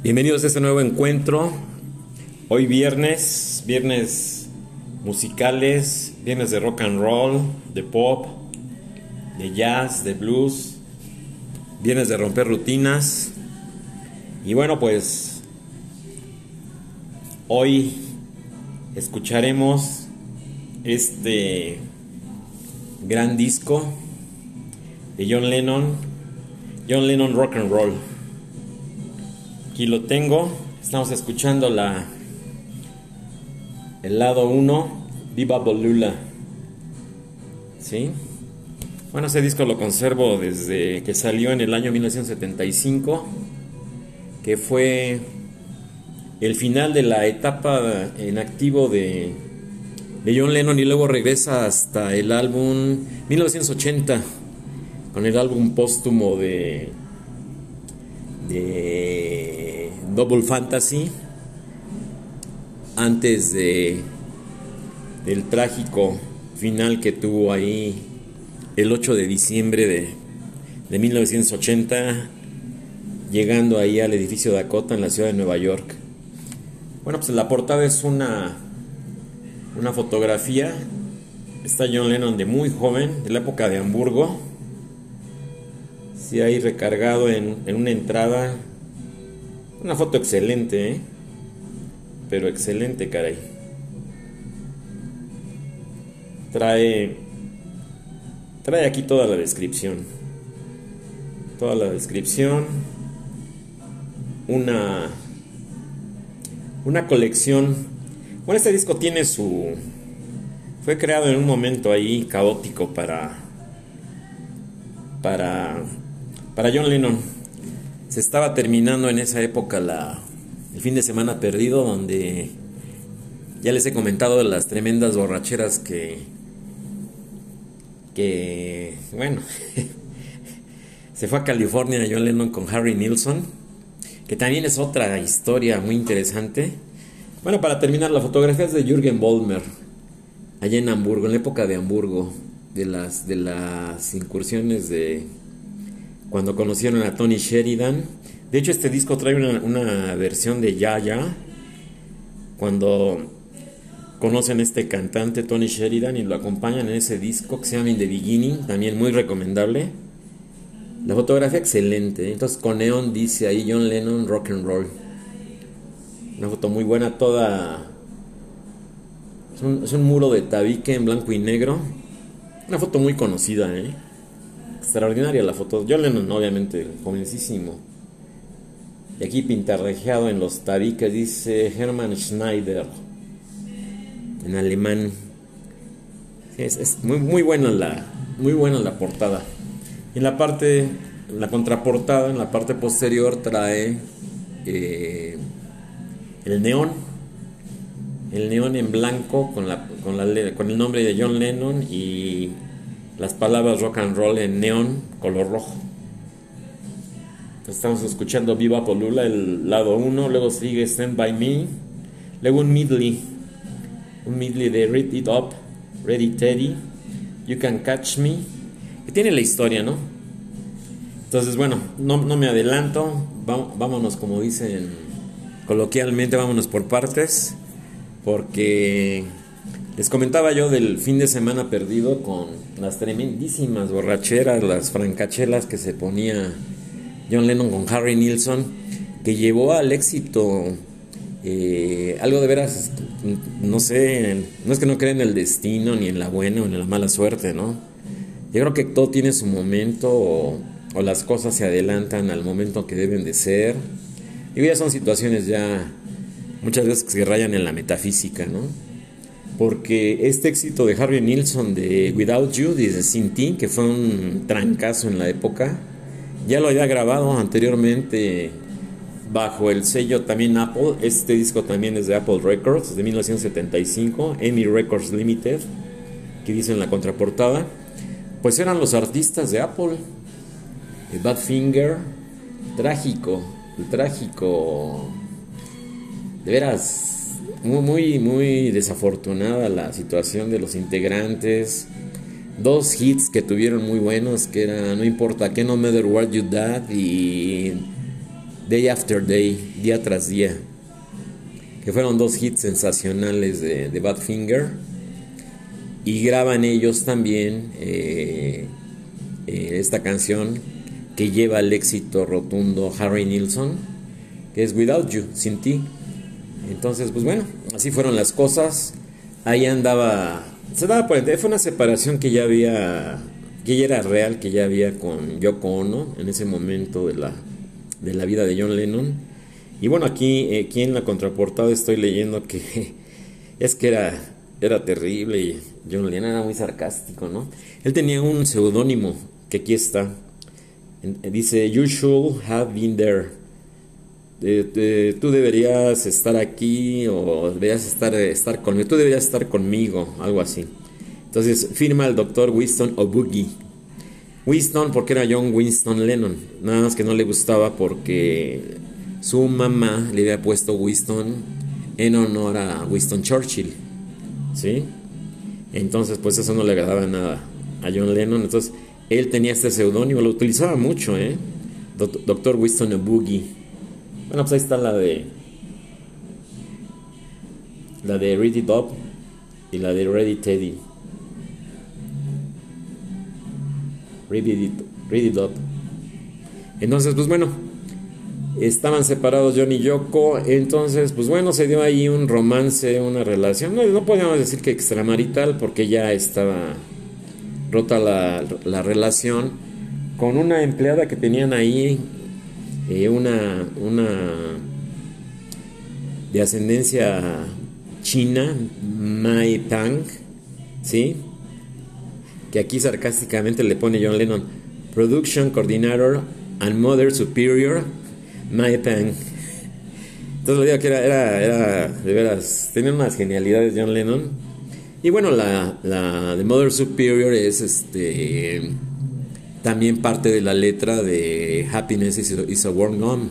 Bienvenidos a este nuevo encuentro. Hoy viernes, viernes musicales, viernes de rock and roll, de pop, de jazz, de blues, viernes de romper rutinas. Y bueno, pues hoy escucharemos este gran disco de John Lennon, John Lennon Rock and Roll. Aquí lo tengo. Estamos escuchando la el lado 1, Viva Bolula. ¿Sí? Bueno, ese disco lo conservo desde que salió en el año 1975, que fue el final de la etapa en activo de, de John Lennon y luego regresa hasta el álbum 1980 con el álbum póstumo de de Double Fantasy antes de del trágico final que tuvo ahí el 8 de diciembre de, de 1980 llegando ahí al edificio Dakota en la ciudad de Nueva York. Bueno, pues la portada es una una fotografía está John Lennon de muy joven, de la época de Hamburgo. Sí, ahí recargado en, en una entrada. Una foto excelente, ¿eh? Pero excelente, caray. Trae. Trae aquí toda la descripción. Toda la descripción. Una. Una colección. Bueno, este disco tiene su. Fue creado en un momento ahí caótico para. Para. Para John Lennon. Se estaba terminando en esa época la, el fin de semana perdido, donde ya les he comentado las tremendas borracheras que, que bueno, se fue a California John Lennon con Harry Nilsson, que también es otra historia muy interesante. Bueno, para terminar, la fotografía es de Jürgen Bollmer, allá en Hamburgo, en la época de Hamburgo, de las, de las incursiones de cuando conocieron a Tony Sheridan. De hecho, este disco trae una, versión de Ya Ya. Cuando conocen a este cantante Tony Sheridan y lo acompañan en ese disco que se llama In the Beginning, también muy recomendable. La fotografía excelente. Entonces con Neon dice ahí John Lennon Rock and Roll. Una foto muy buena, toda... Es un, es un muro de tabique en blanco y negro. Una foto muy conocida, ¿eh? Extraordinaria la foto. John Lennon, obviamente, jovencísimo. Y aquí pintarrejeado en los tabiques dice Hermann Schneider, en alemán. Es, muy, muy, buena la, muy buena la portada. En la parte, la contraportada, en la parte posterior trae eh, el neón. El neón en blanco con, con, la, con el nombre de John Lennon y las palabras rock and roll en neón color rojo. Estamos escuchando Viva Polula, el lado 1, luego sigue Stand By Me, luego un medley, un medley de Read It Up, Ready Teddy, You Can Catch Me, que tiene la historia, ¿no? Entonces, bueno, no, no me adelanto, vámonos como dicen coloquialmente, vámonos por partes, porque les comentaba yo del fin de semana perdido con las tremendísimas borracheras, las francachelas que se ponía John Lennon con Harry Nilsson, que llevó al éxito eh, algo de veras, no sé, no es que no crea en el destino, ni en la buena o en la mala suerte, ¿no? Yo creo que todo tiene su momento o, o las cosas se adelantan al momento que deben de ser. Y ya son situaciones ya muchas veces que se rayan en la metafísica, ¿no? Porque este éxito de Harry Nilsson de Without You, de Sin Ti, que fue un trancazo en la época, ya lo había grabado anteriormente bajo el sello también Apple. Este disco también es de Apple Records, de 1975, EMI Records Limited, que dice en la contraportada. Pues eran los artistas de Apple. Badfinger, trágico, el trágico. De veras, muy, muy, muy desafortunada la situación de los integrantes. Dos hits que tuvieron muy buenos, que era No importa qué, No Matter What You Dad y Day After Day, día tras día, que fueron dos hits sensacionales de, Badfinger. Y graban ellos también eh, eh, esta canción que lleva el éxito rotundo Harry Nilsson, que es Without You, sin ti. Entonces, pues bueno, así fueron las cosas. Ahí andaba, se daba por fue una separación que ya había, que ya era real, que ya había con Yoko Ono en ese momento de la, de la vida de John Lennon. Y bueno, aquí, aquí en la contraportada estoy leyendo que es que era, era terrible y John Lennon era muy sarcástico, ¿no? Él tenía un seudónimo que aquí está. Dice, You should have been there tú deberías estar aquí o deberías estar, estar conmigo, tú deberías estar conmigo, algo así. Entonces firma el doctor Winston O'Boogie. Winston porque era John Winston Lennon, nada más que no le gustaba porque su mamá le había puesto Winston en honor a Winston Churchill, ¿sí? Entonces pues eso no le agradaba nada a John Lennon, entonces él tenía este seudónimo, lo utilizaba mucho, ¿eh? Doctor Winston O'Boogie. Bueno, pues ahí está la de. La de Ready Up y la de Ready Teddy. Ready Ready Up. Entonces, pues bueno, estaban separados John y Yoko. Entonces, pues bueno, se dio ahí un romance, una relación. No, no podíamos decir que extramarital, porque ya estaba rota la, la relación con una empleada que tenían ahí eh, una, una de ascendencia china, Mai Pang, ¿sí? Que aquí sarcásticamente le pone John Lennon, Production Coordinator and Mother Superior, Mai Pang. Entonces lo digo que era, era, era, de veras, tenía unas genialidades John Lennon. Y bueno, la, la de Mother Superior es este también parte de la letra de Happiness is a, Warm Gone,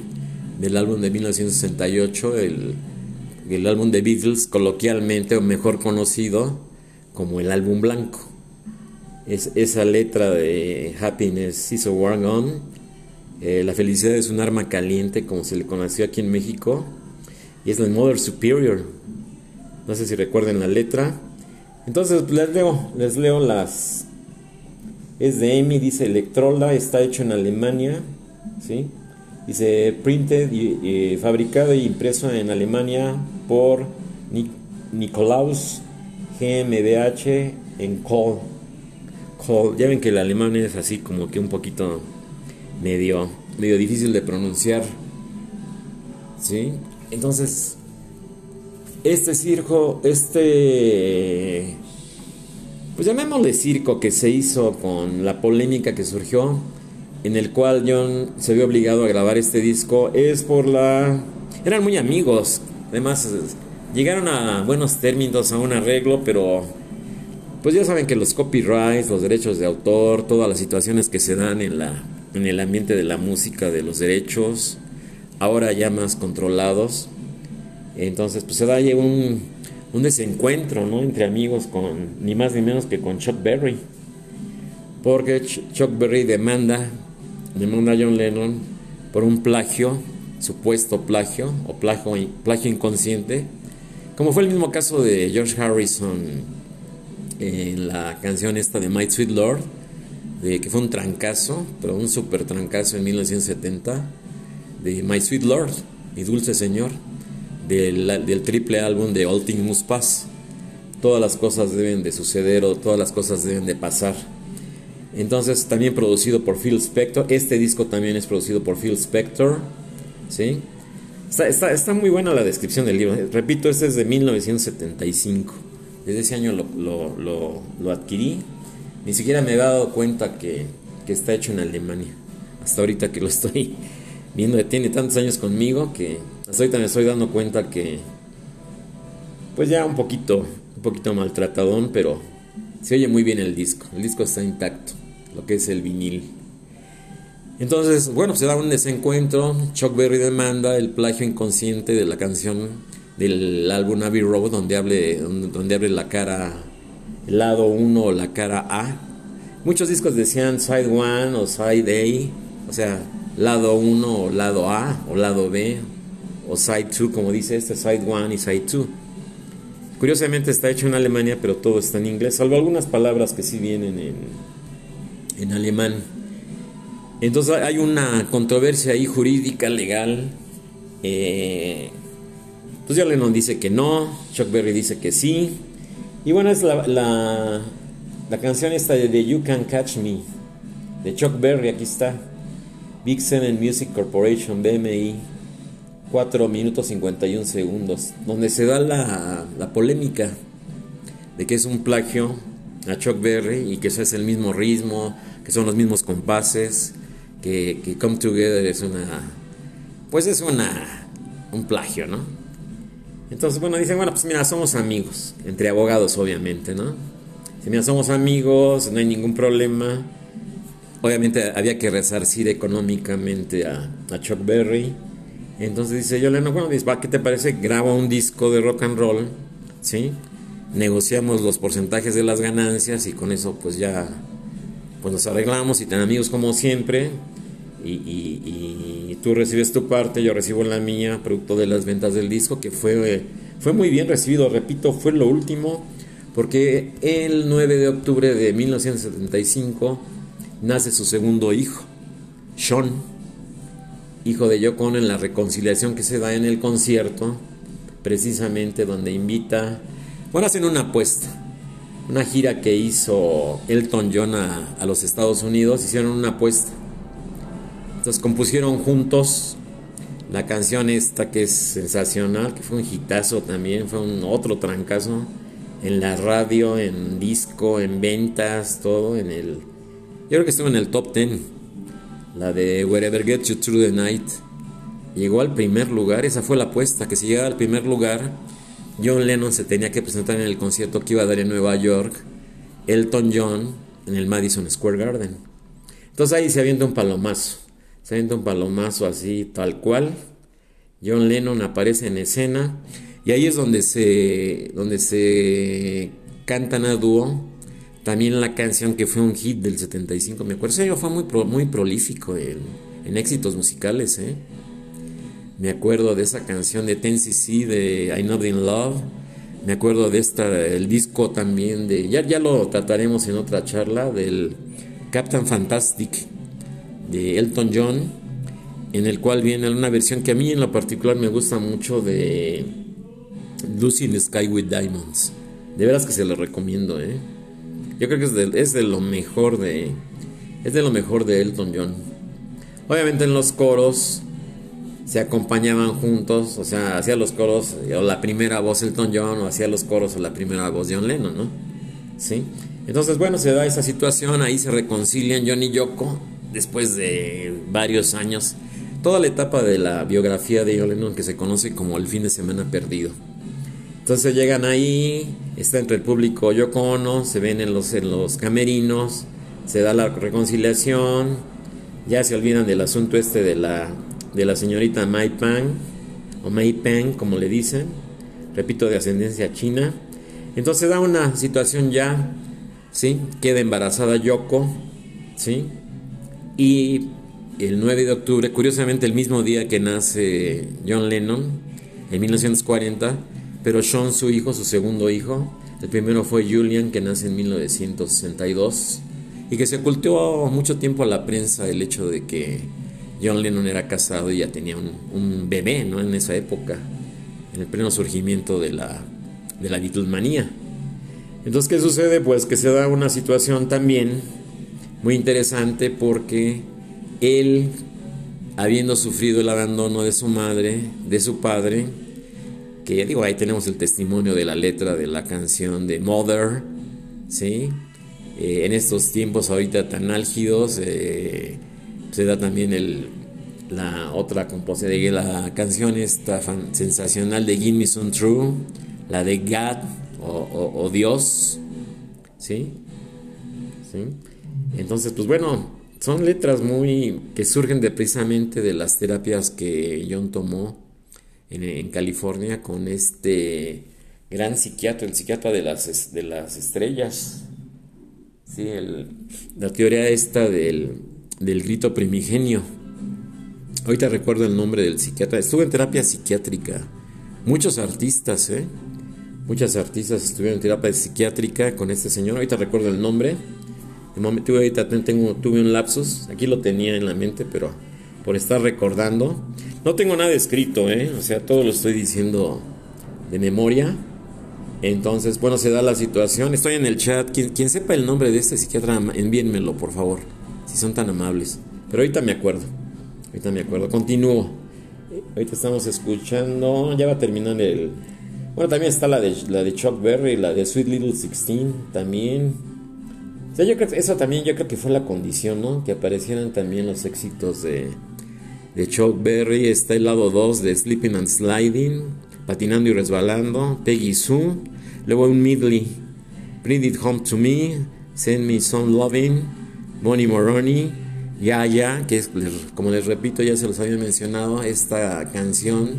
del álbum de 1968, el, el álbum de Beatles, coloquialmente o mejor conocido como el álbum blanco. Es, esa letra de Happiness is a Warm Gone, eh, la felicidad es un arma caliente, como se le conoció aquí en México, y es la Mother Superior. No sé si recuerden la letra. Entonces les leo, les leo las, es de EMI, dice Electrola, está hecho en Alemania, ¿sí? Dice printed y, fabricado e impreso en Alemania por Nikolaus GmbH en Kohl. Ya ven que el alemán es así como que un poquito medio, medio difícil de pronunciar, ¿sí? Entonces, este circo, este pues llamémosle circo que se hizo con la polémica que surgió, en el cual John se vio obligado a grabar este disco, es por la... Eran muy amigos, además llegaron a buenos términos, a un arreglo, pero pues ya saben que los copyrights, los derechos de autor, todas las situaciones que se dan en, la, en el ambiente de la música, de los derechos, ahora ya más controlados. Entonces, pues se da ahí un, un desencuentro ¿no? entre amigos con ni más ni menos que con Chuck Berry. Porque Chuck Berry demanda, demanda a John Lennon por un plagio, supuesto plagio o plagio, plagio inconsciente, como fue el mismo caso de George Harrison en la canción esta de My Sweet Lord, de, que fue un trancazo, pero un super trancazo en 1970, de My Sweet Lord, mi dulce señor del, triple álbum de All Things Must Pass. Todas las cosas deben de suceder o todas las cosas deben de pasar. Entonces, también producido por Phil Spector. Este disco también es producido por Phil Spector. ¿Sí? Está, muy buena la descripción del libro. Repito, este es de 1975. Desde ese año lo, lo, adquirí. Ni siquiera me he dado cuenta que, que está hecho en Alemania. Hasta ahorita que lo estoy viendo, tiene tantos años conmigo que hasta ahorita me estoy dando cuenta que, pues ya un poquito, un poquito maltratadón, pero se oye muy bien el disco. El disco está intacto, lo que es el vinil. Entonces, bueno, se da un desencuentro. Chuck Berry demanda el plagio inconsciente de la canción del álbum Abbey Road, donde, hable, donde abre la cara, el lado 1 o la cara A. Muchos discos decían Side 1 o Side A, o sea, lado 1 o lado A o lado B o side 2, como dice este, side 1 y side 2. Curiosamente está hecho en Alemania, pero todo está en inglés, salvo algunas palabras que sí vienen en, en alemán. Entonces hay una controversia ahí jurídica, legal. Eh, pues John Lennon dice que no, Chuck Berry dice que sí. Y bueno, es la, la, la canción esta de You Can Catch Me, de Chuck Berry, aquí está. Big Seven Music Corporation, BMI, 4 minutos 51 segundos, donde se da la, la polémica de que es un plagio a Chuck Berry y que eso es el mismo ritmo, que son los mismos compases, que, Come Together es una, pues es una, un plagio, ¿no? Entonces, bueno, dicen, bueno, pues mira, somos amigos, entre abogados obviamente, ¿no? Si mira, somos amigos, no hay ningún problema. Obviamente había que resarcir económicamente a, a Chuck Berry. Entonces dice yo, Leno, bueno, dice, ¿qué te parece? Graba un disco de rock and roll, ¿sí? Negociamos los porcentajes de las ganancias y con eso pues ya pues nos arreglamos y ten amigos como siempre. Y, y, tú recibes tu parte, yo recibo la mía, producto de las ventas del disco, que fue, fue muy bien recibido, repito, fue lo último, porque el 9 de octubre de 1975 nace su segundo hijo, Sean, hijo de Yoko en la reconciliación que se da en el concierto, precisamente donde invita, bueno, hacen una apuesta, una gira que hizo Elton John a, a los Estados Unidos, hicieron una apuesta. Entonces compusieron juntos la canción esta que es sensacional, que fue un hitazo también, fue un otro trancazo en la radio, en disco, en ventas, todo en el yo creo que estuvo en el top 10. La de Wherever Gets You Through the Night. Llegó al primer lugar, esa fue la apuesta, que si llegaba al primer lugar, John Lennon se tenía que presentar en el concierto que iba a dar en Nueva York, Elton John en el Madison Square Garden. Entonces ahí se avienta un palomazo, se avienta un palomazo así, tal cual. John Lennon aparece en escena y ahí es donde se, donde se cantan a dúo también la canción que fue un hit del 75, me acuerdo. Ese fue muy, muy prolífico en, éxitos musicales. ¿eh? Me acuerdo de esa canción de Ten de I Know In Love. Me acuerdo de esta, el disco también de. Ya, ya lo trataremos en otra charla. Del Captain Fantastic de Elton John. En el cual viene una versión que a mí en lo particular me gusta mucho de Lucy in the Sky with Diamonds. De veras que se lo recomiendo, ¿eh? Yo creo que es de, es de lo mejor de. Es de lo mejor de Elton John. Obviamente en los coros se acompañaban juntos, o sea, hacía los coros, o la primera voz Elton John, o hacía los coros, o la primera voz John Lennon, ¿no? ¿Sí? Entonces, bueno, se da esa situación, ahí se reconcilian John y Yoko, después de varios años. Toda la etapa de la biografía de John Lennon que se conoce como el fin de semana perdido. Entonces llegan ahí, está entre el público Yoko Ono, se ven en los, en los camerinos, se da la reconciliación, ya se olvidan del asunto este de la, de la señorita Mai Pang, o Mai Peng, como le dicen, repito, de ascendencia china. Entonces da una situación ya, ¿sí? Queda embarazada Yoko, ¿sí? Y el 9 de octubre, curiosamente el mismo día que nace John Lennon, en 1940, pero Sean, su hijo, su segundo hijo, el primero fue Julian, que nace en 1962, y que se ocultó mucho tiempo a la prensa el hecho de que John Lennon era casado y ya tenía un, bebé, ¿no? En esa época, en el pleno surgimiento de la, de la Beatlemanía. Entonces, ¿qué sucede? Pues que se da una situación también muy interesante porque él, habiendo sufrido el abandono de su madre, de su padre, que digo, ahí tenemos el testimonio de la letra de la canción de Mother, ¿sí? Eh, en estos tiempos ahorita tan álgidos, eh, se da también el, la otra composición la canción esta sensacional de Give Me Some True, la de God o, Dios, ¿sí? ¿sí? Entonces, pues bueno, son letras muy que surgen de precisamente de las terapias que John tomó en, California con este gran psiquiatra, el psiquiatra de las, de las estrellas. Sí, la teoría esta del, del grito primigenio. Ahorita recuerdo el nombre del psiquiatra. Estuve en terapia psiquiátrica. Muchos artistas, ¿eh? Muchas artistas estuvieron en terapia psiquiátrica con este señor. Ahorita recuerdo el nombre. De momento, ahorita tengo, tuve un lapsus. Aquí lo tenía en la mente, pero por estar recordando. No tengo nada escrito, ¿eh? O sea, todo lo estoy diciendo de memoria. Entonces, bueno, se da la situación. Estoy en el chat. Quien, sepa el nombre de este psiquiatra, envíenmelo, por favor. Si son tan amables. Pero ahorita me acuerdo. Ahorita me acuerdo. Continúo. Ahorita estamos escuchando. Ya va a terminar el. Bueno, también está la de, la de Chuck Berry, la de Sweet Little Sixteen. También. O sea, yo creo que eso también yo creo que fue la condición, ¿no? Que aparecieran también los éxitos de, de Chuck Berry. Está el lado 2 de Sleeping and Sliding Patinando y Resbalando, Peggy Sue, luego un medley, Bring It Home to Me, Send Me Some Loving, Bonnie Moroni, Ya que es, como les repito, ya se los había mencionado, esta canción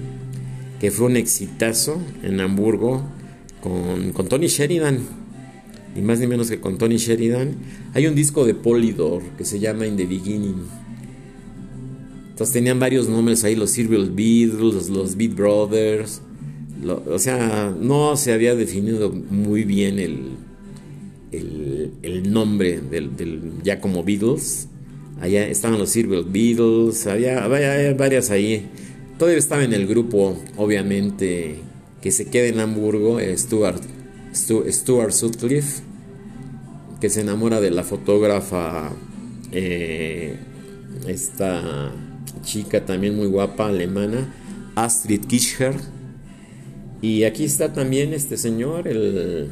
que fue un exitazo en Hamburgo con, con Tony Sheridan, ni más ni menos que con Tony Sheridan. Hay un disco de Polydor que se llama In the Beginning. Entonces tenían varios nombres ahí, los Serial Beatles, los Beat Brothers, o sea, no se había definido muy bien el, el, nombre del, ya como Beatles. Allá estaban los Silver Beatles, había, había, varias ahí. Todavía estaba en el grupo, obviamente, que se queda en Hamburgo, Stuart, Stuart Sutcliffe, que se enamora de la fotógrafa, eh, esta chica también muy guapa, alemana, Astrid Kirchherr y aquí está también este señor, el,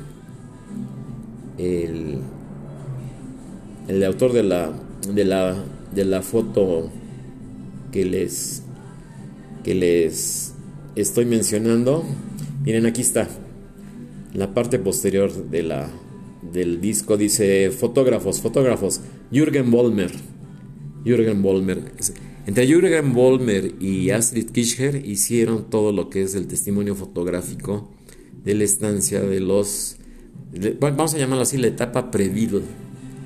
el, el autor de la, de la, de la foto que les, que les estoy mencionando. Miren, aquí está. La parte posterior de la, del disco dice fotógrafos, fotógrafos. Jürgen Bollmer. Jürgen Bollmer. Entre Jürgen Vollmer y Astrid Kirchherr hicieron todo lo que es el testimonio fotográfico de la estancia de los, vamos a llamarlo así, la etapa pre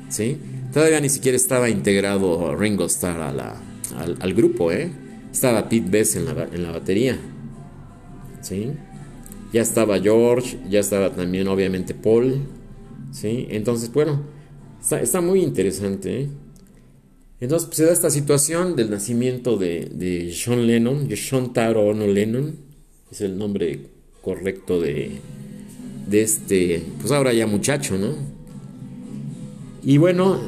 ¿sí? Todavía ni siquiera estaba integrado Ringo Starr al, grupo, ¿eh? Estaba Pete Best en la, en la batería, ¿sí? Ya estaba George, ya estaba también obviamente Paul, ¿sí? Entonces, bueno, está, está muy interesante, ¿eh? Entonces pues, se da esta situación del nacimiento de, de Sean Lennon, Sean Taro Ono Lennon, es el nombre correcto de, de este, pues ahora ya muchacho, ¿no? Y bueno,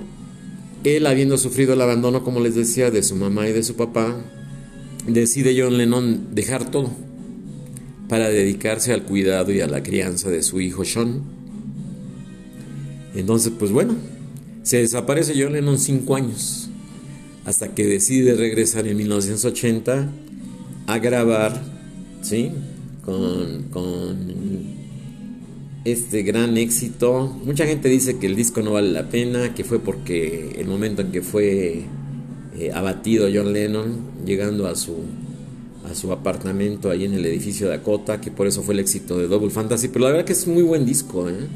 él habiendo sufrido el abandono, como les decía, de su mamá y de su papá, decide John Lennon dejar todo para dedicarse al cuidado y a la crianza de su hijo Sean. Entonces, pues bueno, se desaparece John Lennon cinco años hasta que decide regresar en 1980 a grabar, ¿sí? Con, este gran éxito. Mucha gente dice que el disco no vale la pena, que fue porque el momento en que fue eh, abatido John Lennon, llegando a su, a su apartamento ahí en el edificio Dakota, que por eso fue el éxito de Double Fantasy, pero la verdad que es un muy buen disco, ¿eh?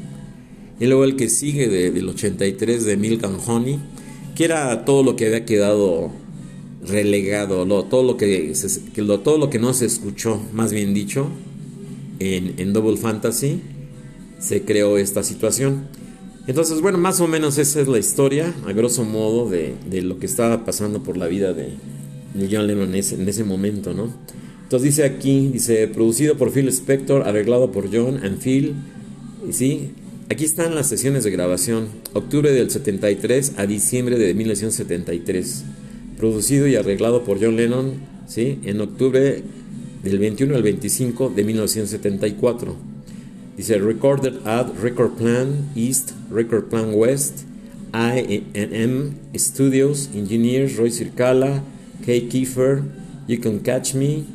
Y luego el que sigue del 83 de Milk and Honey, que era todo lo que había quedado relegado, todo, lo que, todo lo que no se escuchó, más bien dicho, en, Double Fantasy, se creó esta situación. Entonces, bueno, más o menos esa es la historia, a grosso modo, de, lo que estaba pasando por la vida de, John Lennon en ese, ese, momento, ¿no? Entonces dice aquí, dice, producido por Phil Spector, arreglado por John and Phil, y sí, Aquí están las sesiones de grabación, octubre del 73 a diciembre de 1973, producido y arreglado por John Lennon, ¿sí? en octubre del 21 al 25 de 1974. Dice Recorded at Record Plan East, Record Plan West, IM Studios, Engineers Roy Circala, Kay Kiefer, You Can Catch Me,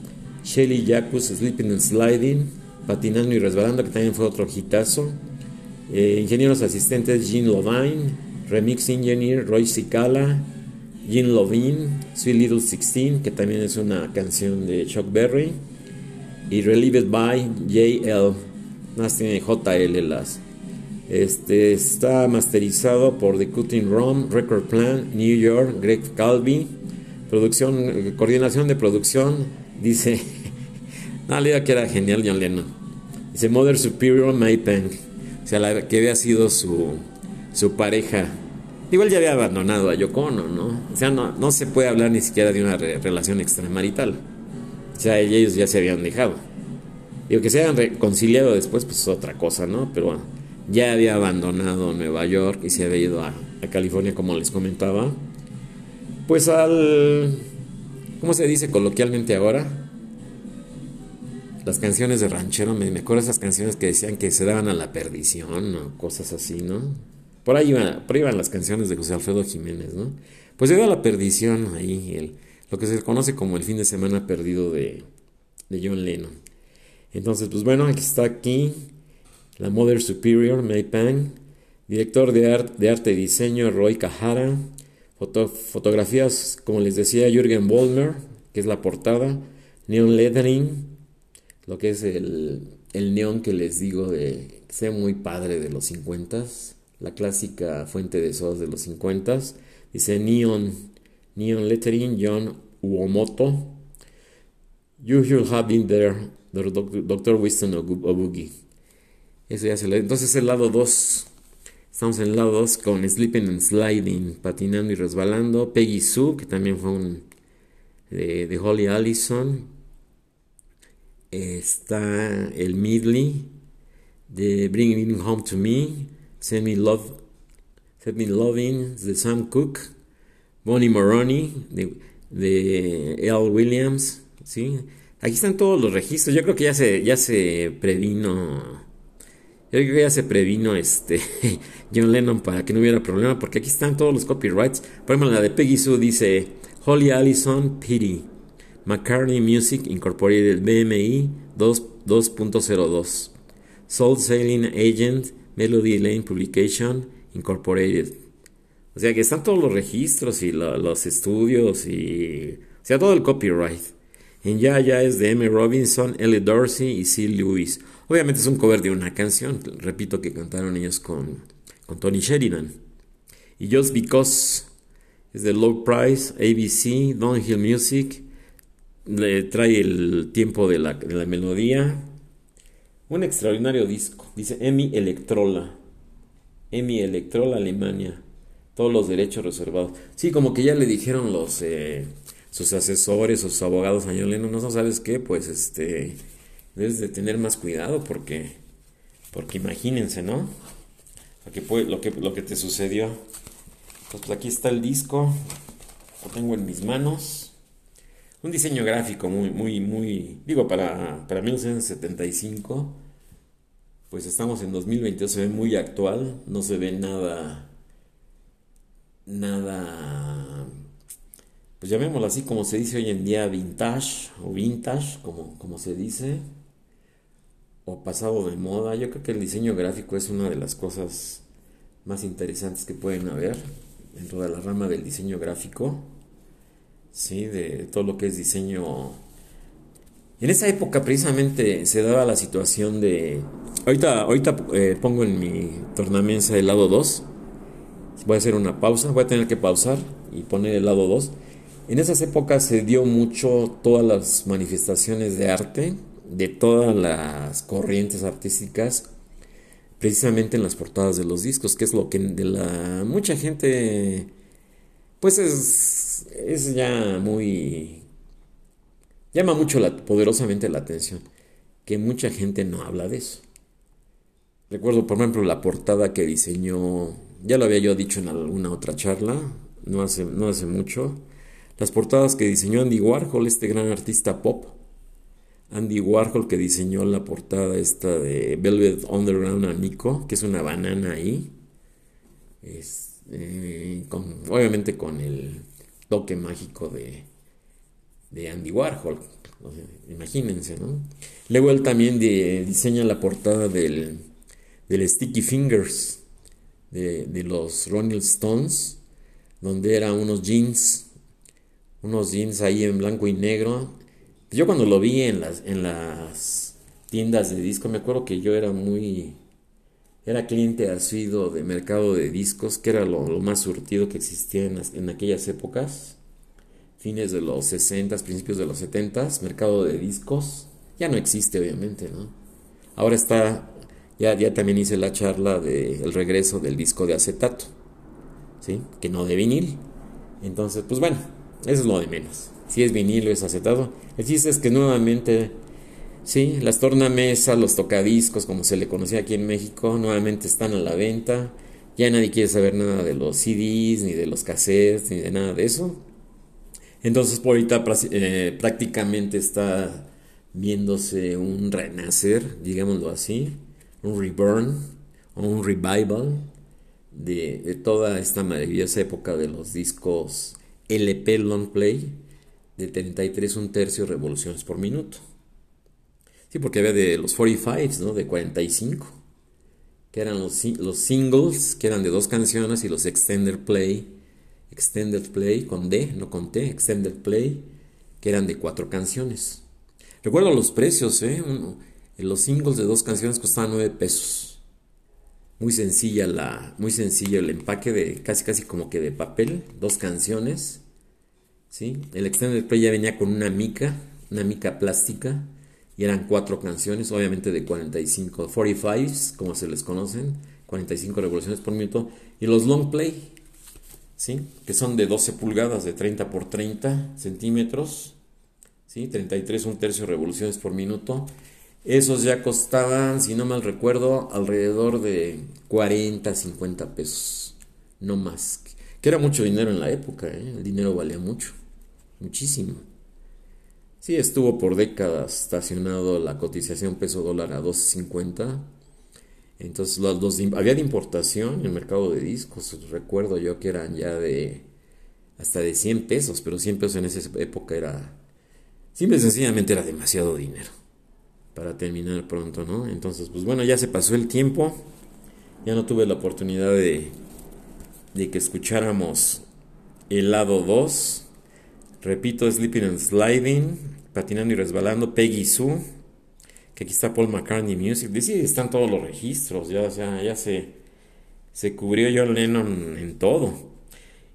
Shelly Jacus Sleeping and Sliding, Patinando y Resbalando, que también fue otro hitazo. Eh, ingenieros asistentes Jean Lovine, Remix Engineer Roy Cicala, Jean Lovine, Sweet Little 16, que también es una canción de Chuck Berry, y Relieved by JL, más tiene JL las. Este está masterizado por The Cutting Room, Record Plan, New York, Greg Calvi, producción, coordinación de producción, dice, no, le que era genial John Lennon. Dice Mother Superior May Peng, o sea, la que había sido su, su pareja. Igual ya había abandonado a Yoko Ono, ¿no? O sea, no, no se puede hablar ni siquiera de una relación extramarital. O sea, ellos ya se habían dejado. Digo, que se hayan reconciliado después, pues es otra cosa, ¿no? Pero bueno, ya había abandonado Nueva York y se había ido a, a California, como les comentaba. Pues al... ¿Cómo se dice coloquialmente ahora? Las canciones de ranchero, me, me acuerdo esas canciones que decían que se daban a la perdición o cosas así, ¿no? Por ahí, iban, por ahí iban las canciones de José Alfredo Jiménez, ¿no? Pues se dio a la perdición ahí, el, lo que se conoce como el fin de semana perdido de, de John Lennon. Entonces, pues bueno, aquí está aquí la Mother Superior, May Pang, director de, de arte y diseño, Roy Cajara, fotografías, como les decía, Jürgen Bollmer, que es la portada, neon lettering, lo que es el, el neón que les digo de sea muy padre de los 50 la clásica fuente de sodas de los 50 dice neon, neon lettering, John Uomoto. You should have been there Doctor Winston Obugi. Eso ya se le... Entonces el lado 2. Estamos en el lado 2 con Sleeping and Sliding, patinando y resbalando. Peggy Sue, que también fue un de, Holly Allison. Está el Midley de Bringing It Home to Me. Send Me Love, Send Me Loving de Sam Cooke. Bonnie Moroney de, de L. Williams. ¿sí? Aquí están todos los registros. Yo creo que ya se, ya se previno. Yo creo que ya se previno este John Lennon para que no hubiera problema. Porque aquí están todos los copyrights. Por ejemplo, la de Peggy Sue dice Holly Allison Pity. McCartney Music Incorporated BMI 2.02. Soul Sailing Agent Melody Lane Publication Incorporated. O sea que están todos los registros y los estudios y. O sea, todo el copyright. En Ya Ya es de M. Robinson, Ellie Dorsey y C. Lewis. Obviamente es un cover de una canción, repito que cantaron ellos con, con Tony Sheridan. Y Just Because es de Low Price, ABC, Downhill Music. Le trae el tiempo de la, de la melodía. Un extraordinario disco. Dice Emi Electrola. Emi Electrola, Alemania. Todos los derechos reservados. Sí, como que ya le dijeron los... Eh, sus asesores, sus abogados a no sabes qué, pues este, debes de tener más cuidado porque, porque imagínense, ¿no? lo, que, lo que te sucedió. Pues, aquí está el disco, lo tengo en mis manos. Un diseño gráfico muy, muy, muy, digo, para, para 1975, pues estamos en 2022, se ve muy actual, no se ve nada, nada pues llamémoslo así como se dice hoy en día, vintage o vintage, como, como se dice, o pasado de moda. Yo creo que el diseño gráfico es una de las cosas más interesantes que pueden haber dentro de la rama del diseño gráfico, ¿sí? de todo lo que es diseño. En esa época precisamente se daba la situación de... Ahorita, ahorita eh, pongo en mi tornamesa el lado 2. Voy a hacer una pausa, voy a tener que pausar y poner el lado 2 en esas épocas se dio mucho todas las manifestaciones de arte, de todas las corrientes artísticas, precisamente en las portadas de los discos, que es lo que de la mucha gente, pues es, es ya muy, llama mucho la, poderosamente la atención, que mucha gente no habla de eso. Recuerdo, por ejemplo, la portada que diseñó, ya lo había yo dicho en alguna otra charla, no hace, no hace mucho, las portadas que diseñó Andy Warhol, este gran artista pop. Andy Warhol que diseñó la portada esta de Velvet Underground a Nico, que es una banana ahí. Eh, obviamente con el toque mágico de, de Andy Warhol. Imagínense, ¿no? Luego él también diseña la portada del, del Sticky Fingers de, de los Rolling Stones, donde eran unos jeans unos jeans ahí en blanco y negro. Yo cuando lo vi en las, en las tiendas de disco, me acuerdo que yo era muy... Era cliente asiduo de mercado de discos, que era lo, más surtido que existía en, en aquellas épocas. fines de los 60, principios de los 70, mercado de discos. Ya no existe, obviamente, ¿no? Ahora está, ya, ya también hice la charla del regreso del disco de acetato, ¿sí? Que no de vinil. Entonces, pues bueno, eso es lo de menos. Si es vinilo, es acetato. El chiste es que nuevamente, sí, las tornamesas, los tocadiscos, como se le conocía aquí en México, nuevamente están a la venta. Ya nadie quiere saber nada de los CDs, ni de los cassettes, ni de nada de eso. Entonces, por ahorita eh, prácticamente está viéndose un renacer, digámoslo así, un reburn o un revival de, de toda esta maravillosa época de los discos LP long play de 33 un tercio revoluciones por minuto. Sí, porque había de los 45, ¿no? De 45, que eran los, singles, que eran de dos canciones, y los extended play, extended play con D, no con T, extended play, que eran de cuatro canciones. Recuerdo los precios, ¿eh? los singles de dos canciones costaban 9 pesos. Muy sencilla la, muy sencilla el empaque de casi casi como que de papel, dos canciones ¿sí? El Extended Play ya venía con una mica, una mica plástica, y eran cuatro canciones, obviamente de 45, 45, como se les conocen, 45 revoluciones por minuto, y los Long Play, ¿sí? Que son de 12 pulgadas, de 30 por 30 centímetros, ¿sí? 33, un tercio revoluciones por minuto. Esos ya costaban, si no mal recuerdo, alrededor de 40, 50 pesos, no más. Que era mucho dinero en la época, ¿eh? el dinero valía mucho muchísimo. Sí, estuvo por décadas estacionado la cotización peso dólar a 2.50. Entonces, los, había de importación en el mercado de discos. Recuerdo yo que eran ya de hasta de 100 pesos, pero 100 pesos en esa época era. Simple y sencillamente era demasiado dinero para terminar pronto, ¿no? Entonces, pues bueno, ya se pasó el tiempo. Ya no tuve la oportunidad de, de que escucháramos el lado 2 Repito, Sleeping and Sliding, Patinando y Resbalando, Peggy Sue, que aquí está Paul McCartney Music. Sí, están todos los registros, ya, ya se, se cubrió John Lennon en todo.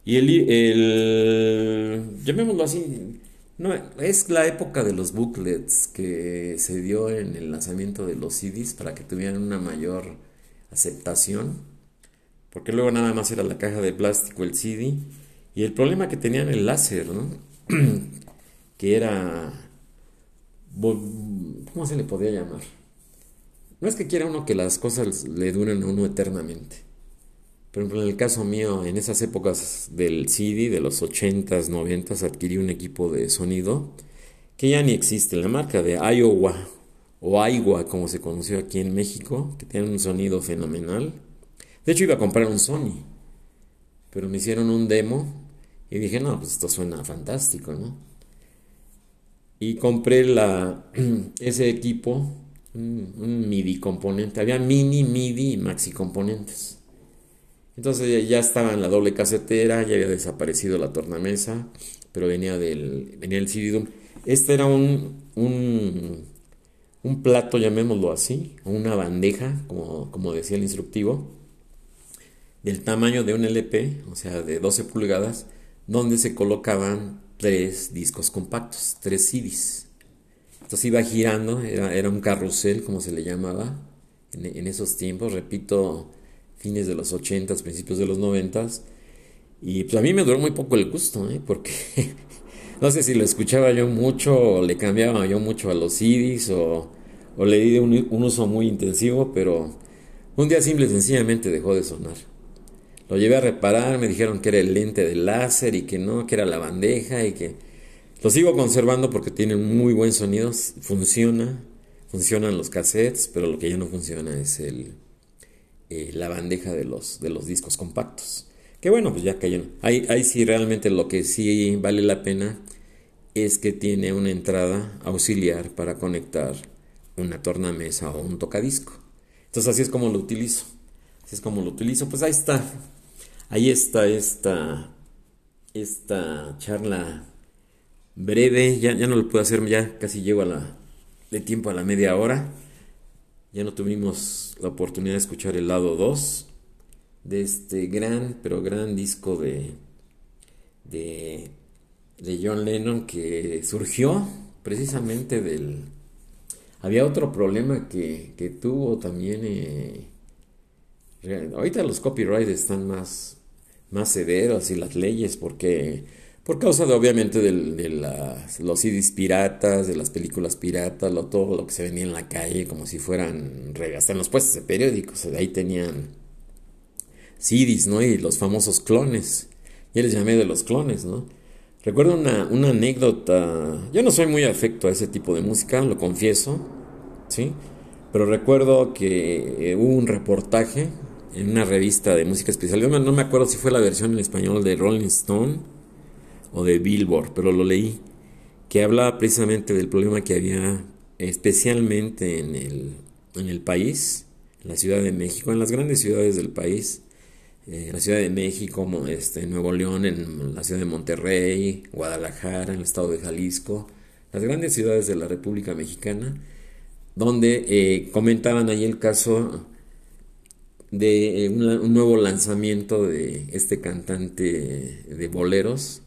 Y el, el, llamémoslo así, no, es la época de los booklets que se dio en el lanzamiento de los CDs para que tuvieran una mayor aceptación. Porque luego nada más era la caja de plástico, el CD. Y el problema que tenían el láser, ¿no? que era... ¿Cómo se le podría llamar? No es que quiera uno que las cosas le duren a uno eternamente. Pero en el caso mío, en esas épocas del CD, de los 80s, 90s, adquirí un equipo de sonido que ya ni existe, la marca de Iowa o Aiwa, como se conoció aquí en México, que tiene un sonido fenomenal. De hecho, iba a comprar un Sony, pero me hicieron un demo y dije, no, pues esto suena fantástico, ¿no? Y compré la, ese equipo, un, MIDI componente. Había mini, MIDI y maxi componentes. Entonces ya estaba en la doble casetera, ya había desaparecido la tornamesa, pero venía del, venía el CD. Este era un, un, un plato, llamémoslo así, una bandeja, como, como decía el instructivo, del tamaño de un LP, o sea, de 12 pulgadas, donde se colocaban tres discos compactos, tres CDs. Entonces iba girando, era, un carrusel, como se le llamaba, en, esos tiempos, repito, fines de los 80, principios de los 90. Y pues a mí me duró muy poco el gusto, ¿eh? porque no sé si lo escuchaba yo mucho, o le cambiaba yo mucho a los CDs, o, le di un, un uso muy intensivo, pero un día simple y sencillamente dejó de sonar. Lo llevé a reparar, me dijeron que era el lente del láser y que no, que era la bandeja y que lo sigo conservando porque tiene muy buen sonido, funciona, funcionan los cassettes, pero lo que ya no funciona es el, eh, la bandeja de los, de los discos compactos. Que bueno, pues ya cayeron. Ahí, ahí sí realmente lo que sí vale la pena es que tiene una entrada auxiliar para conectar una tornamesa o un tocadisco. Entonces así es como lo utilizo. Así es como lo utilizo. Pues ahí está. Ahí está esta, esta charla breve. Ya, ya no lo puedo hacer, ya casi llego a la, de tiempo a la media hora. Ya no tuvimos la oportunidad de escuchar el lado 2 de este gran, pero gran disco de, de de John Lennon que surgió precisamente del... Había otro problema que, que tuvo también... Eh, ahorita los copyrights están más, más severos y las leyes porque por causa de obviamente de, las, los CDs piratas, de las películas piratas, lo, todo lo que se venía en la calle como si fueran, hasta en los puestos de periódicos, ahí tenían CDs, ¿no? Y los famosos clones. Ya les llamé de los clones, ¿no? Recuerdo una, una anécdota, yo no soy muy afecto a ese tipo de música, lo confieso, ¿sí? Pero recuerdo que eh, hubo un reportaje en una revista de música especial, yo no me acuerdo si fue la versión en español de Rolling Stone, o de Billboard, pero lo leí, que hablaba precisamente del problema que había especialmente en el, en el país, en la Ciudad de México, en las grandes ciudades del país, en la Ciudad de México, este, Nuevo León, en la ciudad de Monterrey, Guadalajara, en el estado de Jalisco, las grandes ciudades de la República Mexicana, donde eh, comentaban ahí el caso de eh, un, nuevo lanzamiento de este cantante de boleros,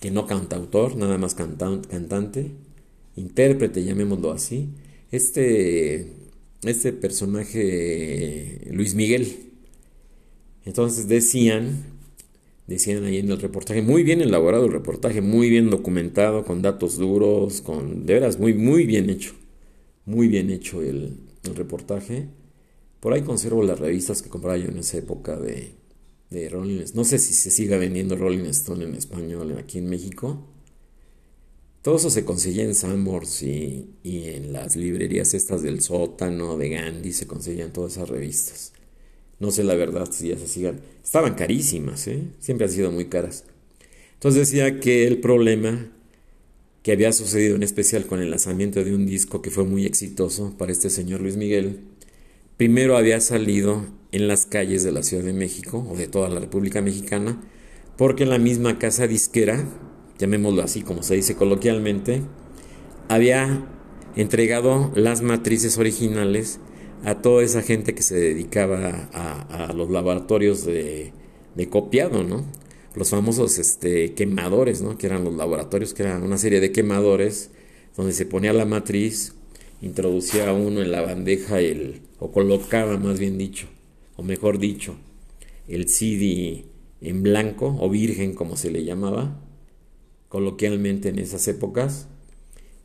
que no cantautor, nada más cantante, intérprete, llamémoslo así. Este, este personaje, Luis Miguel. Entonces decían, decían ahí en el reportaje, muy bien elaborado el reportaje, muy bien documentado, con datos duros, con, de veras, muy, muy bien hecho, muy bien hecho el, el reportaje. Por ahí conservo las revistas que compraba yo en esa época de, de Rolling No sé si se siga vendiendo Rolling Stone en español aquí en México. Todo eso se conseguía en Sanborns y, y, en las librerías estas del sótano, de Gandhi, se conseguían todas esas revistas. No sé la verdad si ya se sigan. Estaban carísimas, ¿eh? siempre han sido muy caras. Entonces decía que el problema que había sucedido en especial con el lanzamiento de un disco que fue muy exitoso para este señor Luis Miguel, primero había salido en las calles de la Ciudad de México o de toda la República Mexicana, porque la misma casa disquera, llamémoslo así como se dice coloquialmente, había entregado las matrices originales a toda esa gente que se dedicaba a, los laboratorios de, copiado, ¿no? Los famosos este, quemadores, ¿no? Que eran los laboratorios, que eran una serie de quemadores donde se ponía la matriz, introducía uno en la bandeja el, o colocaba más bien dicho, o mejor dicho, el CD en blanco o virgen como se le llamaba coloquialmente en esas épocas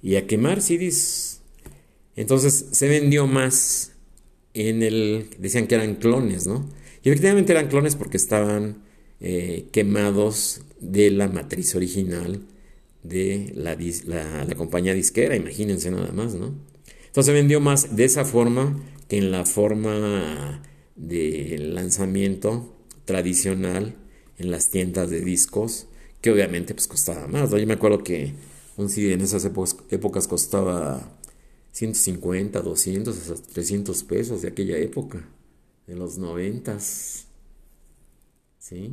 y a quemar CDs. Entonces se vendió más en el, decían que eran clones, ¿no? Y efectivamente eran clones porque estaban eh, quemados de la matriz original de la, la, compañía disquera, imagínense nada más, ¿no? Entonces se vendió más de esa forma que en la forma de lanzamiento tradicional en las tiendas de discos, que obviamente pues costaba más. Yo me acuerdo que un CD en esas épocas, costaba 150, 200, 300 pesos de aquella época, de los 90. ¿Sí?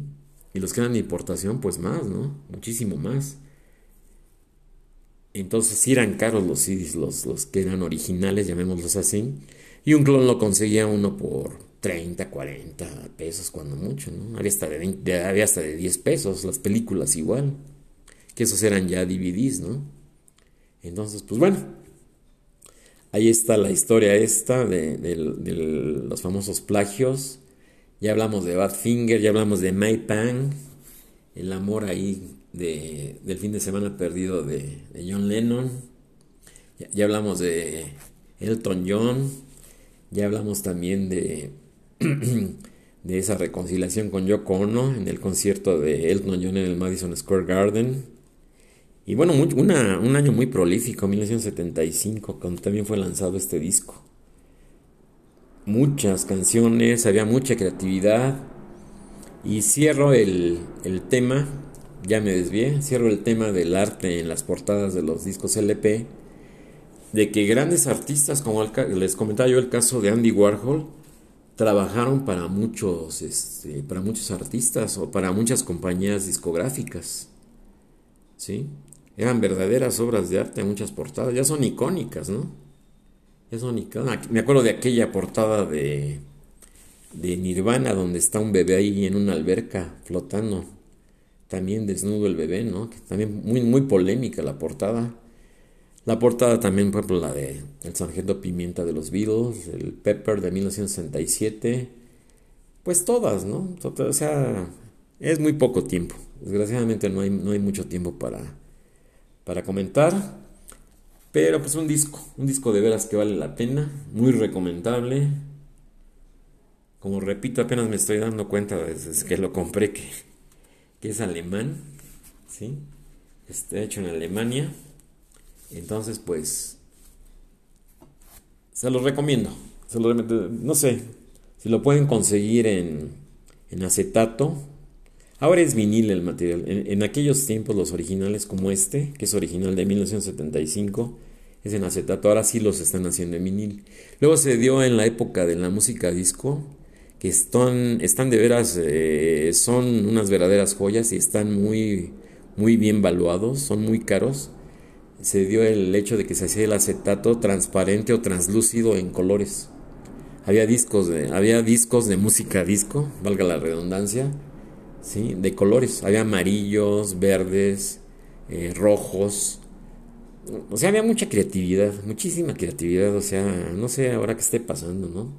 Y los que eran de importación, pues más, ¿no? Muchísimo más. Entonces sí eran caros los CDs, los, los que eran originales, llamémoslos así. Y un clon lo conseguía uno por 30, 40 pesos cuando mucho, ¿no? Había hasta de, había hasta de 10 pesos, las películas igual, que esos eran ya DVDs, ¿no? Entonces, pues bueno, ahí está la historia esta de, los famosos plagios. Ya hablamos de Badfinger, ya hablamos de May Pang, el amor ahí de, del fin de semana perdido de, John Lennon. Ya hablamos de Elton John, ya hablamos también de de esa reconciliación con Yoko Ono en el concierto de Elton John en el Madison Square Garden. Y bueno, un año muy prolífico, 1975, cuando también fue lanzado este disco. Muchas canciones, había mucha creatividad. Y cierro el, el tema, ya me desvié, cierro el tema del arte en las portadas de los discos LP, de que grandes artistas, como les comentaba yo el caso de Andy Warhol, trabajaron para muchos, este, para muchos artistas o para muchas compañías discográficas. ¿Sí? Eran verdaderas obras de arte, muchas portadas, ya son icónicas, ¿no? Ya son icónicas. Me acuerdo de aquella portada de, de Nirvana donde está un bebé ahí en una alberca flotando. también desnudo el bebé, ¿no? Que también muy, muy polémica la portada. La portada también, por ejemplo, la de El Sargento Pimienta de los Beatles, el Pepper de 1967, pues todas, ¿no? O sea, es muy poco tiempo. Desgraciadamente no hay, no hay mucho tiempo para, para comentar. Pero pues un disco, un disco de veras que vale la pena, muy recomendable. Como repito, apenas me estoy dando cuenta desde que lo compré que, que es alemán, ¿sí? Está hecho en Alemania. Entonces, pues, se los recomiendo. Se no sé, si lo pueden conseguir en, en acetato. Ahora es vinil el material. En, aquellos tiempos los originales como este, que es original de 1975, es en acetato. Ahora sí los están haciendo en vinil. Luego se dio en la época de la música disco, que están, están de veras, eh, son unas verdaderas joyas y están muy, muy bien valuados, son muy caros se dio el hecho de que se hacía el acetato transparente o translúcido en colores. Había discos de, había discos de música disco, valga la redundancia, ¿sí? de colores. Había amarillos, verdes, eh, rojos. O sea, había mucha creatividad, muchísima creatividad. O sea, no sé ahora qué esté pasando, ¿no?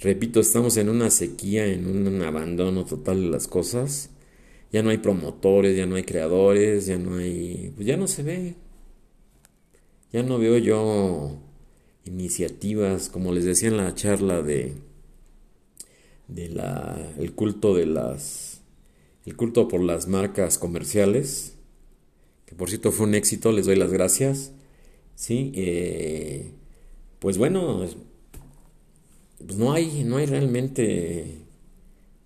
Repito, estamos en una sequía, en un abandono total de las cosas. Ya no hay promotores, ya no hay creadores, ya no hay. Pues ya no se ve ya no veo yo iniciativas, como les decía en la charla de, de la, el culto de las, el culto por las marcas comerciales, que por cierto fue un éxito, les doy las gracias. Sí, eh, pues bueno, pues no hay, no hay realmente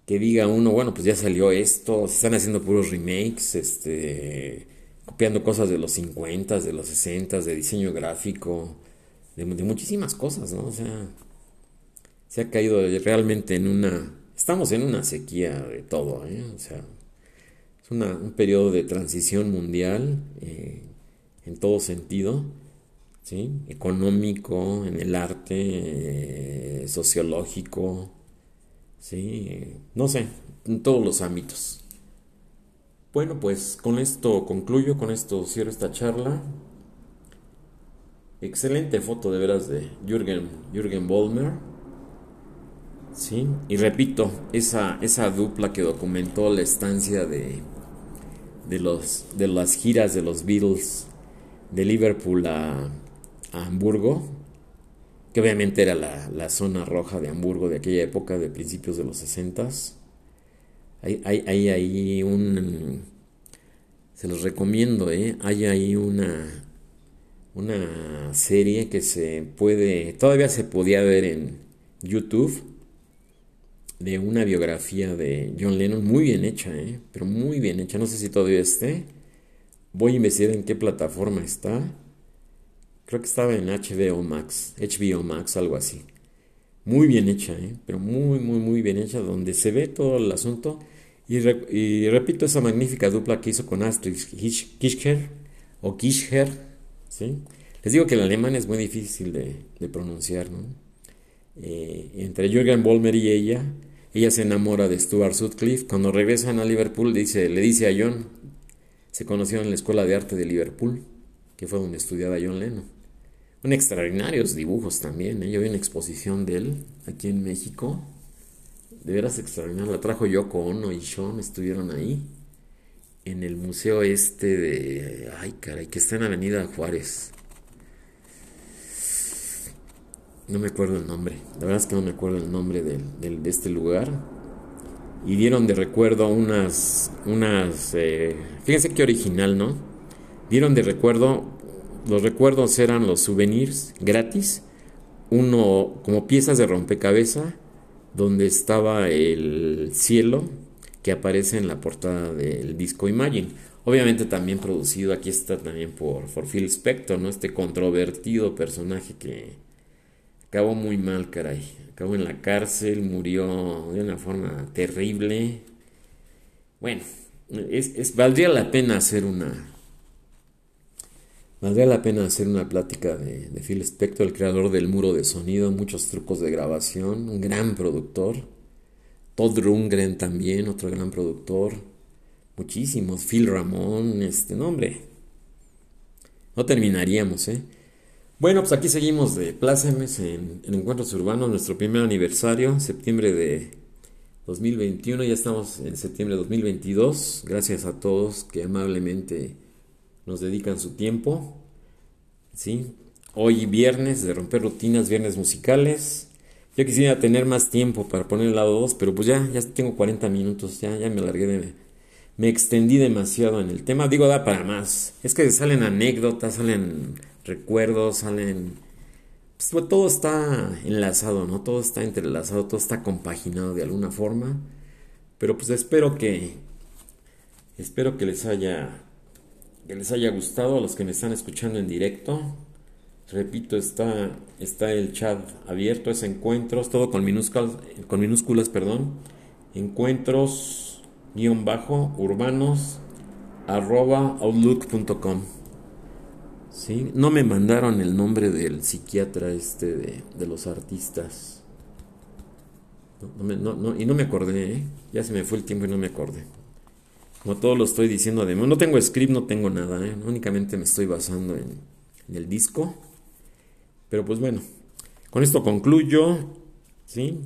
que diga uno, bueno, pues ya salió esto, se están haciendo puros remakes, este, copiando cosas de los 50, de los 60, de diseño gráfico, de, muchísimas cosas, ¿no? O sea, se ha caído realmente en una... Estamos en una sequía de todo, ¿eh? O sea, es un periodo de transición mundial eh, en todo sentido, ¿sí? Económico, en el arte, eh, sociológico, ¿sí? No sé, en todos los ámbitos. Bueno, pues con esto concluyo, con esto cierro esta charla. Excelente foto de veras de Jürgen, Jürgen Bollmer. Sí, y repito, esa, esa dupla que documentó la estancia de, de, los, de las giras de los Beatles de Liverpool a, Hamburgo, que obviamente era la, la, zona roja de Hamburgo de aquella época, de principios de los 60 hay, ahí un... Se los recomiendo, ¿eh? Hay ahí una, una serie que se puede... Todavía se podía ver en YouTube de una biografía de John Lennon muy bien hecha, ¿eh? Pero muy bien hecha. No sé si todavía esté. Voy a investigar en qué plataforma está. Creo que estaba en HBO Max, HBO Max, algo así. Muy bien hecha, ¿eh? pero muy, muy, muy bien hecha, donde se ve todo el asunto y, repito esa magnífica dupla que hizo con Astrid Kirchher o Kirchher, ¿sí? Les digo que el alemán es muy difícil de, pronunciar, ¿no? Eh, entre Jürgen Bollmer y ella, ella se enamora de Stuart Sutcliffe. Cuando regresan a Liverpool, dice, le dice a John, se conocieron en la Escuela de Arte de Liverpool, que fue donde estudiaba John Lennon. Un extraordinarios dibujos también. ¿eh? Yo vi una exposición de él aquí en México de veras extraordinaria. La trajo Yoko Ono y Sean, estuvieron ahí. En el museo este de. Ay, caray, que está en Avenida Juárez. No me acuerdo el nombre. La verdad es que no me acuerdo el nombre de, este lugar. Y dieron de recuerdo unas. unas eh, fíjense qué original, ¿no? Dieron de recuerdo. Los recuerdos eran los souvenirs gratis. Uno como piezas de rompecabezas donde estaba el cielo que aparece en la portada del disco Imagine. Obviamente también producido, aquí está también por, por Phil Spector, ¿no? Este controvertido personaje que acabó muy mal, caray. Acabó en la cárcel, murió de una forma terrible. Bueno, es, valdría la pena hacer una, Valdría la pena hacer una plática de, Phil Spector, el creador del muro de sonido, muchos trucos de grabación, un gran productor. Todd Rundgren también, otro gran productor. muchísimos, Phil Ramón, este nombre. No terminaríamos, ¿eh? Bueno, pues aquí seguimos de Plácemes en, en Encuentros Urbanos, nuestro primer aniversario, septiembre de 2021, ya estamos en septiembre de 2022. Gracias a todos que amablemente nos dedican su tiempo. ¿sí? Hoy viernes de romper rutinas, viernes musicales. Yo quisiera tener más tiempo para poner el lado 2, pero pues ya, ya tengo 40 minutos, ya, ya me alargué, de, me extendí demasiado en el tema. Digo, da para más. Es que salen anécdotas, salen recuerdos, salen... Pues, todo está enlazado, ¿no? Todo está entrelazado, todo está compaginado de alguna forma. Pero pues espero que... Espero que les haya... Que les haya gustado a los que me están escuchando en directo. Repito, está, está el chat abierto, es encuentros, todo con minúsculas, con minúsculas, perdón. Encuentros, guion bajo, urbanos, arroba outlook.com. ¿Sí? No me mandaron el nombre del psiquiatra este de, los artistas. y no me acordé, ¿eh? ya se me fue el tiempo y no me acordé. Como todo lo estoy diciendo de no tengo script, no tengo nada, ¿eh? únicamente me estoy basando en, en, el disco. Pero pues bueno, con esto concluyo, ¿sí?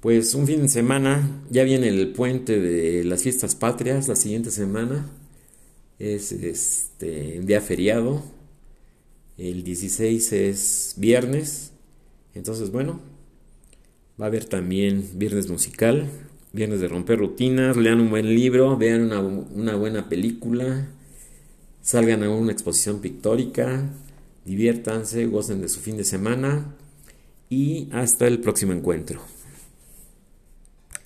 Pues un fin de semana, ya viene el puente de las fiestas patrias, la siguiente semana es este día feriado, el 16 es viernes. Entonces, bueno, va a haber también viernes musical, viernes de romper rutinas, lean un buen libro, vean una, una buena película, salgan a una exposición pictórica, diviértanse, gocen de su fin de semana y hasta el próximo encuentro.